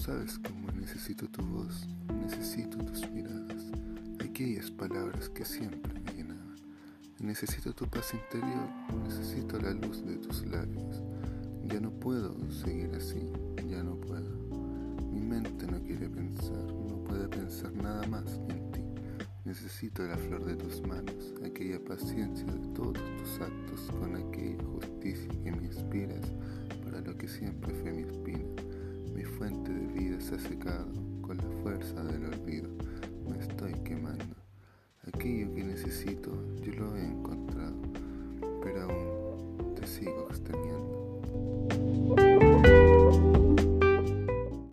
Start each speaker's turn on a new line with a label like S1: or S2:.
S1: Necesito tu voz, necesito tus miradas, aquellas palabras que siempre me llenaban. Necesito tu paz interior, necesito la luz de tus labios. Ya no puedo seguir así, ya no puedo. Mi mente no quiere pensar, no puede pensar nada más en ti. Necesito la flor de tus manos, aquella paciencia de todos tus actos, con aquella justicia que me inspiras para lo que siempre fue mi se secado con la fuerza del olvido. Me estoy quemando. Aquello que necesito, yo lo encontrado